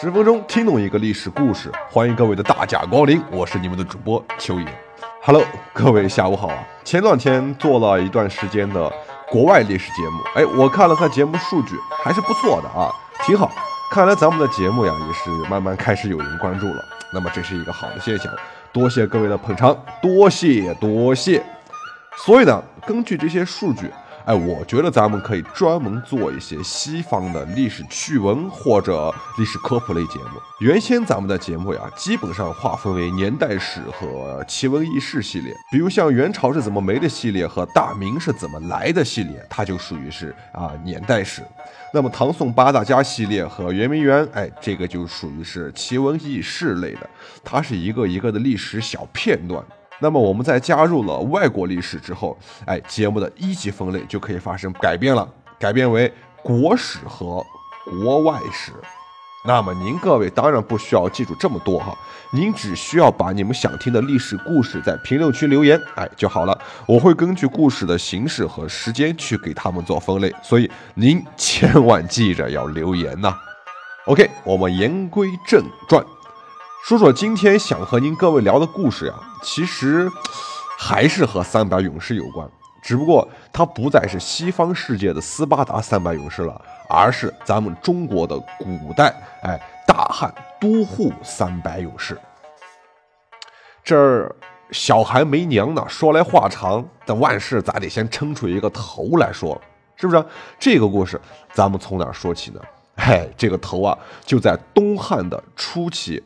十分钟听懂一个历史故事，欢迎各位的大驾光临，我是你们的主播秋野。Hello，各位下午好啊！前两天做了一段时间的国外历史节目，哎，我看了看节目数据，还是不错的啊，挺好。看来咱们的节目呀，也是慢慢开始有人关注了。那么这是一个好的现象，多谢各位的捧场，多谢多谢。所以呢，根据这些数据。哎，我觉得咱们可以专门做一些西方的历史趣闻或者历史科普类节目。原先咱们的节目呀，基本上划分为年代史和奇闻异事系列。比如像元朝是怎么没的系列和大明是怎么来的系列，它就属于是啊年代史。那么唐宋八大家系列和圆明园，哎，这个就属于是奇闻异事类的，它是一个一个的历史小片段。那么我们在加入了外国历史之后，哎，节目的一级分类就可以发生改变了，改变为国史和国外史。那么您各位当然不需要记住这么多哈，您只需要把你们想听的历史故事在评论区留言，哎就好了。我会根据故事的形式和时间去给他们做分类，所以您千万记着要留言呐。OK，我们言归正传。说说今天想和您各位聊的故事呀，其实还是和三百勇士有关，只不过它不再是西方世界的斯巴达三百勇士了，而是咱们中国的古代，哎，大汉都护三百勇士。这儿小孩没娘呢，说来话长，但万事咱得先撑出一个头来说，是不是？这个故事咱们从哪说起呢？哎，这个头啊，就在东汉的初期。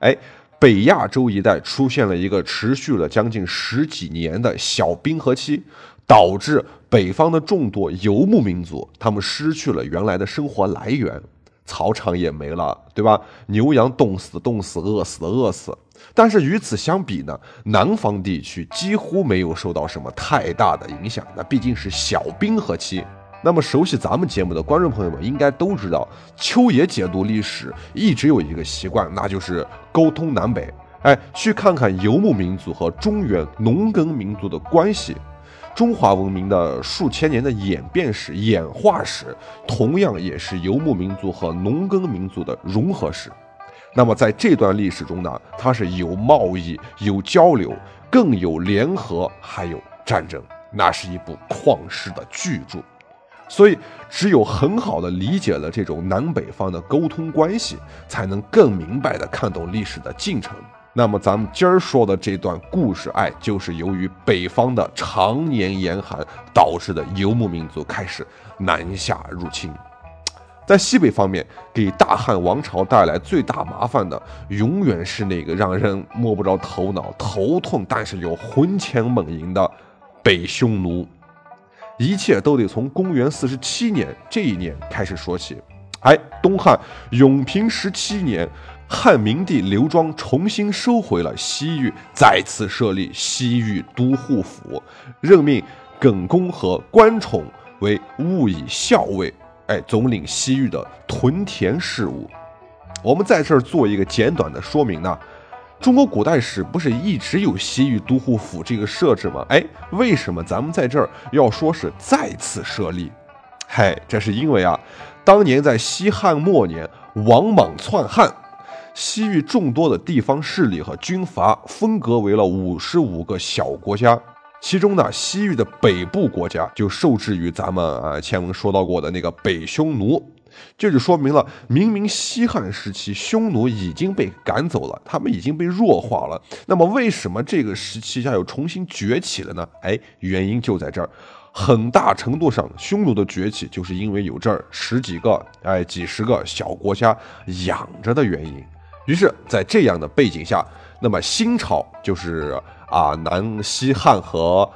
哎，北亚洲一带出现了一个持续了将近十几年的小冰河期，导致北方的众多游牧民族他们失去了原来的生活来源，草场也没了，对吧？牛羊冻死的冻死，饿死的饿死。但是与此相比呢，南方地区几乎没有受到什么太大的影响，那毕竟是小冰河期。那么熟悉咱们节目的观众朋友们应该都知道，秋野解读历史一直有一个习惯，那就是沟通南北。哎，去看看游牧民族和中原农耕民族的关系，中华文明的数千年的演变史、演化史，同样也是游牧民族和农耕民族的融合史。那么在这段历史中呢，它是有贸易、有交流，更有联合，还有战争，那是一部旷世的巨著。所以，只有很好的理解了这种南北方的沟通关系，才能更明白的看懂历史的进程。那么，咱们今儿说的这段故事，哎，就是由于北方的常年严寒导致的游牧民族开始南下入侵。在西北方面，给大汉王朝带来最大麻烦的，永远是那个让人摸不着头脑、头痛，但是又魂牵梦萦的北匈奴。一切都得从公元四十七年这一年开始说起。哎，东汉永平十七年，汉明帝刘庄重新收回了西域，再次设立西域都护府，任命耿恭和关宠为务以校尉，哎，总领西域的屯田事务。我们在这儿做一个简短的说明呢。中国古代史不是一直有西域都护府这个设置吗？哎，为什么咱们在这儿要说是再次设立？嗨，这是因为啊，当年在西汉末年，王莽篡汉，西域众多的地方势力和军阀分隔为了五十五个小国家，其中呢，西域的北部国家就受制于咱们啊前文说到过的那个北匈奴。这就说明了，明明西汉时期匈奴已经被赶走了，他们已经被弱化了。那么为什么这个时期下又重新崛起了呢？哎，原因就在这儿，很大程度上，匈奴的崛起就是因为有这儿十几个、哎几十个小国家养着的原因。于是，在这样的背景下，那么新朝就是啊南西汉和。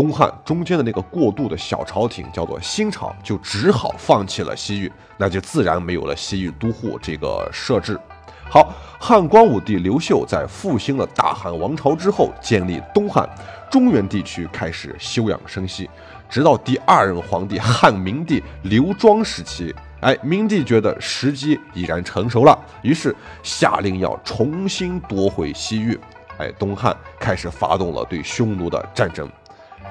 东汉中间的那个过渡的小朝廷叫做新朝，就只好放弃了西域，那就自然没有了西域都护这个设置。好，汉光武帝刘秀在复兴了大汉王朝之后，建立东汉，中原地区开始休养生息，直到第二任皇帝汉明帝刘庄时期，哎，明帝觉得时机已然成熟了，于是下令要重新夺回西域，哎，东汉开始发动了对匈奴的战争。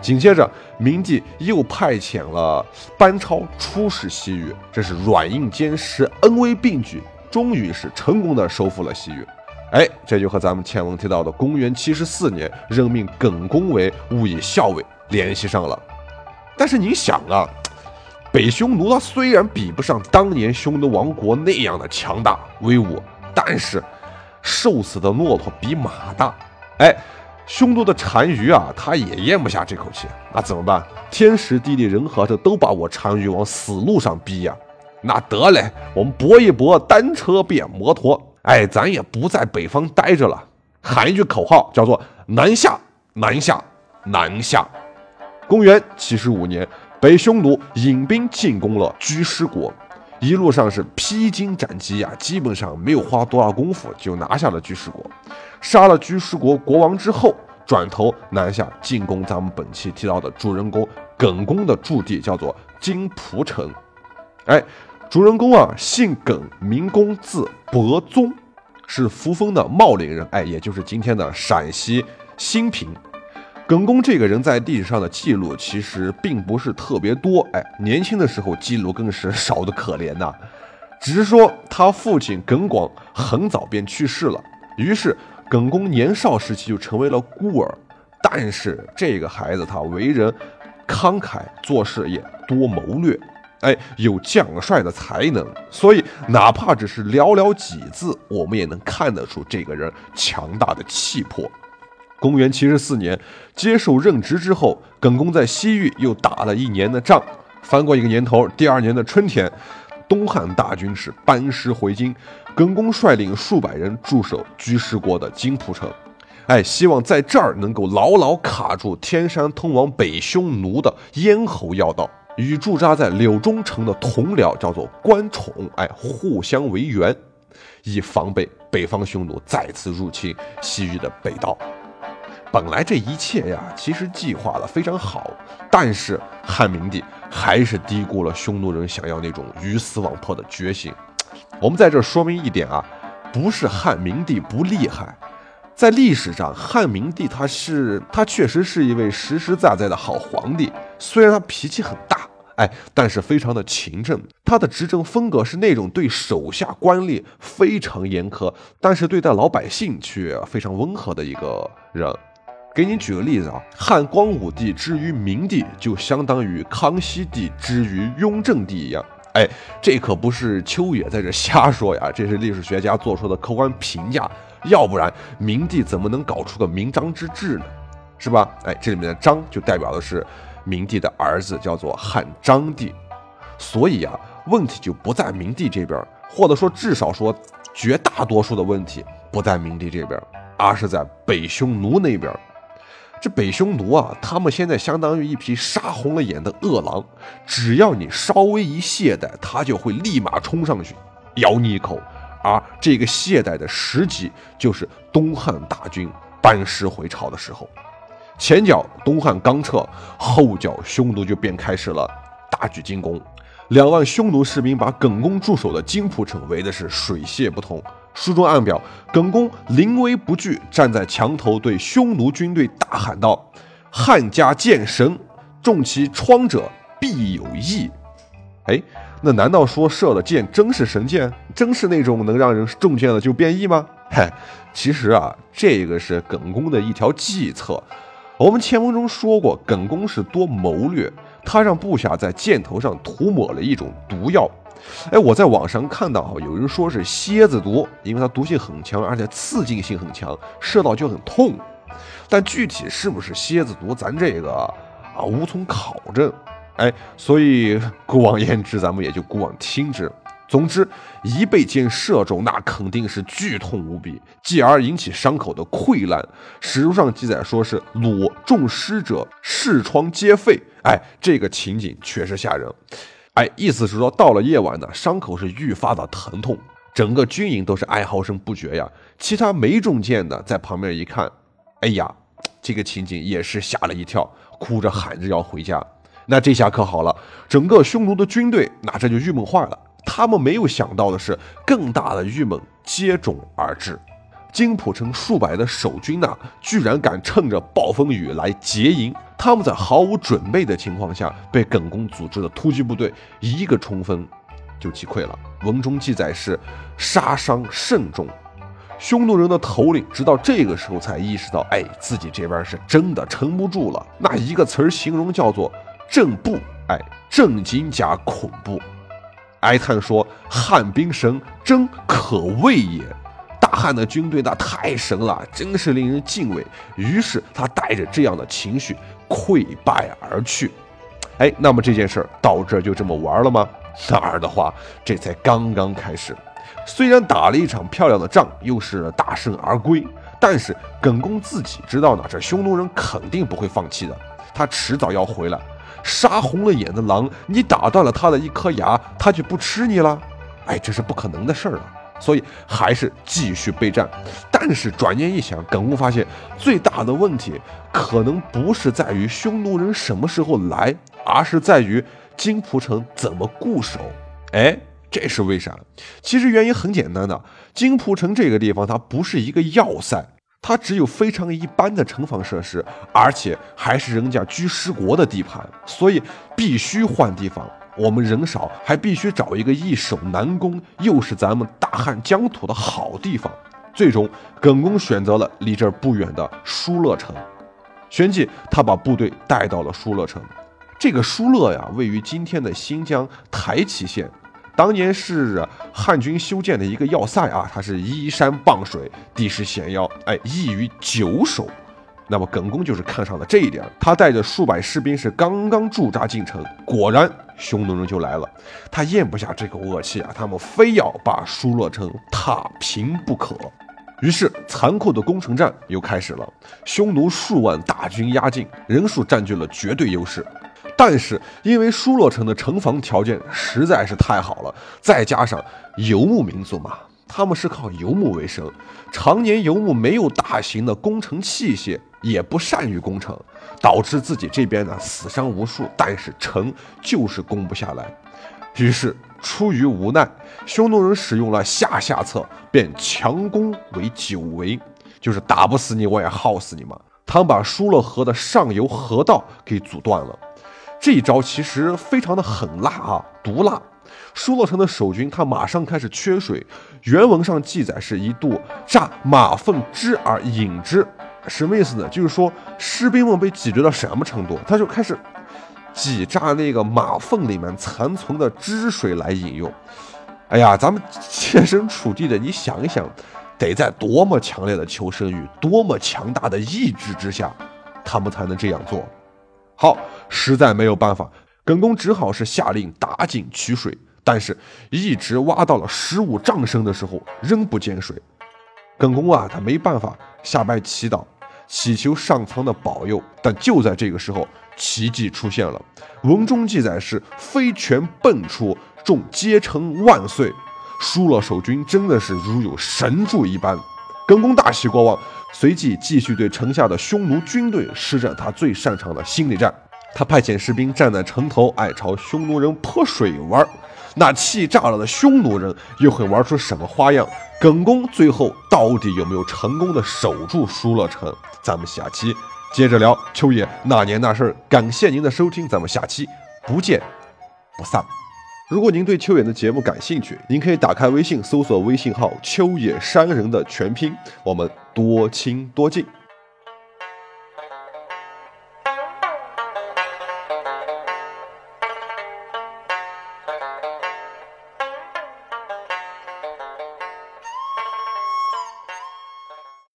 紧接着，明帝又派遣了班超出使西域，这是软硬兼施、恩威并举，终于是成功的收复了西域。哎，这就和咱们前文提到的公元七十四年任命耿恭为武夷校尉联系上了。但是你想啊，北匈奴它虽然比不上当年匈奴王国那样的强大威武，但是瘦死的骆驼比马大。哎，匈奴的单于啊，他也咽不下这口气，那怎么办？天时地利人和，这都把我单于往死路上逼呀。那得嘞，我们搏一搏，单车变摩托。哎，咱也不在北方待着了，喊一句口号，叫做“南下，南下，南下”。公元七十五年，北匈奴引兵进攻了居师国，一路上是披荆斩棘呀，基本上没有花多大功夫就拿下了居师国。杀了居师国国王之后，转头南下进攻咱们本期提到的主人公耿恭的驻地，叫做金蒲城。哎。主人公啊，姓耿，名公，字伯宗，是扶风的茂陵人，哎，也就是今天的陕西兴平。耿恭这个人在历史上的记录其实并不是特别多，哎，年轻的时候记录更是少得可怜呐。只是说他父亲耿广很早便去世了，于是耿恭年少时期就成为了孤儿。但是这个孩子他为人慷慨，做事也多谋略。哎，有将帅的才能，所以哪怕只是寥寥几字，我们也能看得出这个人强大的气魄。公元七十四年，接受任职之后，耿恭在西域又打了一年的仗。翻过一个年头，第二年的春天，东汉大军是班师回京，耿恭率领数百人驻守居师国的金蒲城，哎，希望在这儿能够牢牢卡住天山通往北匈奴的咽喉要道。与驻扎在柳中城的同僚叫做关宠，哎，互相为援，以防备北方匈奴再次入侵西域的北道。本来这一切呀，其实计划的非常好，但是汉明帝还是低估了匈奴人想要那种鱼死网破的决心。我们在这说明一点啊，不是汉明帝不厉害，在历史上，汉明帝他是他确实是一位实实在在的好皇帝，虽然他脾气很大。哎，但是非常的勤政，他的执政风格是那种对手下官吏非常严苛，但是对待老百姓却非常温和的一个人。给你举个例子啊，汉光武帝之于明帝，就相当于康熙帝之于雍正帝一样。哎，这可不是秋野在这瞎说呀，这是历史学家做出的客观评价。要不然明帝怎么能搞出个明章之治呢？是吧？哎，这里面的章就代表的是。明帝的儿子叫做汉章帝，所以啊，问题就不在明帝这边，或者说至少说绝大多数的问题不在明帝这边，而是在北匈奴那边。这北匈奴啊，他们现在相当于一匹杀红了眼的恶狼，只要你稍微一懈怠，他就会立马冲上去咬你一口。而这个懈怠的时机，就是东汉大军班师回朝的时候。前脚东汉刚撤，后脚匈奴就便开始了大举进攻。两万匈奴士兵把耿恭驻守的金蒲城围的是水泄不通。书中暗表，耿恭临危不惧，站在墙头对匈奴军队大喊道：“汉家剑神，中其疮者必有益。”哎，那难道说射的箭真是神箭，真是那种能让人中箭了就变异吗？嗨，其实啊，这个是耿恭的一条计策。我们前文中说过，耿恭是多谋略，他让部下在箭头上涂抹了一种毒药。哎，我在网上看到有人说是蝎子毒，因为它毒性很强，而且刺激性很强，射到就很痛。但具体是不是蝎子毒，咱这个啊无从考证。哎，所以姑妄言之，咱们也就姑妄听之。总之，一被箭射中，那肯定是剧痛无比，继而引起伤口的溃烂。史书上记载说是裸中尸者，视疮皆废。哎，这个情景确实吓人。哎，意思是说，到了夜晚呢，伤口是愈发的疼痛，整个军营都是哀嚎声不绝呀。其他没中箭的在旁边一看，哎呀，这个情景也是吓了一跳，哭着喊着要回家。那这下可好了，整个匈奴的军队那这就郁闷坏了。他们没有想到的是，更大的郁闷接踵而至。金浦城数百的守军呐，居然敢趁着暴风雨来劫营。他们在毫无准备的情况下，被耿恭组织的突击部队一个冲锋，就击溃了。文中记载是杀伤甚重，匈奴人的头领直到这个时候才意识到，哎，自己这边是真的撑不住了。那一个词儿形容叫做震怖，哎，震惊加恐怖。哀叹说：“汉兵神，真可畏也。”大汉的军队那太神了，真是令人敬畏。于是他带着这样的情绪溃败而去。哎，那么这件事儿到这就这么完了吗？哪儿的话，这才刚刚开始。虽然打了一场漂亮的仗，又是大胜而归，但是耿恭自己知道呢，这匈奴人肯定不会放弃的，他迟早要回来。杀红了眼的狼，你打断了他的一颗牙，他就不吃你了？哎，这是不可能的事儿了。所以还是继续备战。但是转念一想，耿恭发现最大的问题可能不是在于匈奴人什么时候来，而是在于金蒲城怎么固守。哎，这是为啥？其实原因很简单的，金蒲城这个地方它不是一个要塞。它只有非常一般的城防设施，而且还是人家居师国的地盘，所以必须换地方。我们人少，还必须找一个易守难攻，又是咱们大汉疆土的好地方。最终，耿恭选择了离这儿不远的疏勒城。旋即，他把部队带到了疏勒城。这个疏勒呀，位于今天的新疆台崎县。当年是汉军修建的一个要塞啊，它是依山傍水，地势险要，哎，易于久守。那么耿恭就是看上了这一点，他带着数百士兵是刚刚驻扎进城，果然匈奴人就来了。他咽不下这口恶气啊，他们非要把疏勒城踏平不可。于是残酷的攻城战又开始了，匈奴数万大军压境，人数占据了绝对优势。但是因为疏勒城的城防条件实在是太好了，再加上游牧民族嘛，他们是靠游牧为生，常年游牧，没有大型的工程器械，也不善于攻城，导致自己这边呢死伤无数，但是城就是攻不下来。于是出于无奈，匈奴人使用了下下策，便强攻为久围，就是打不死你，我也耗死你嘛。他们把疏勒河的上游河道给阻断了。这一招其实非常的狠辣啊，毒辣！疏勒城的守军他马上开始缺水，原文上记载是一度榨马粪汁而饮之，什么意思呢？就是说士兵们被挤兑到什么程度，他就开始挤榨那个马粪里面残存的汁水来饮用。哎呀，咱们切身处地的，你想一想，得在多么强烈的求生欲、多么强大的意志之下，他们才能这样做？好，实在没有办法，耿恭只好是下令打井取水，但是一直挖到了十五丈深的时候，仍不见水。耿恭啊，他没办法，下拜祈祷，祈求上苍的保佑。但就在这个时候，奇迹出现了。文中记载是飞泉迸出，众皆称万岁。输了守军真的是如有神助一般。耿恭大喜过望，随即继续对城下的匈奴军队施展他最擅长的心理战。他派遣士兵站在城头，爱朝匈奴人泼水玩。那气炸了的匈奴人又会玩出什么花样？耿恭最后到底有没有成功的守住疏勒城？咱们下期接着聊秋野那年那事儿。感谢您的收听，咱们下期不见不散。如果您对秋野的节目感兴趣，您可以打开微信搜索微信号“秋野山人”的全拼，我们多亲多近。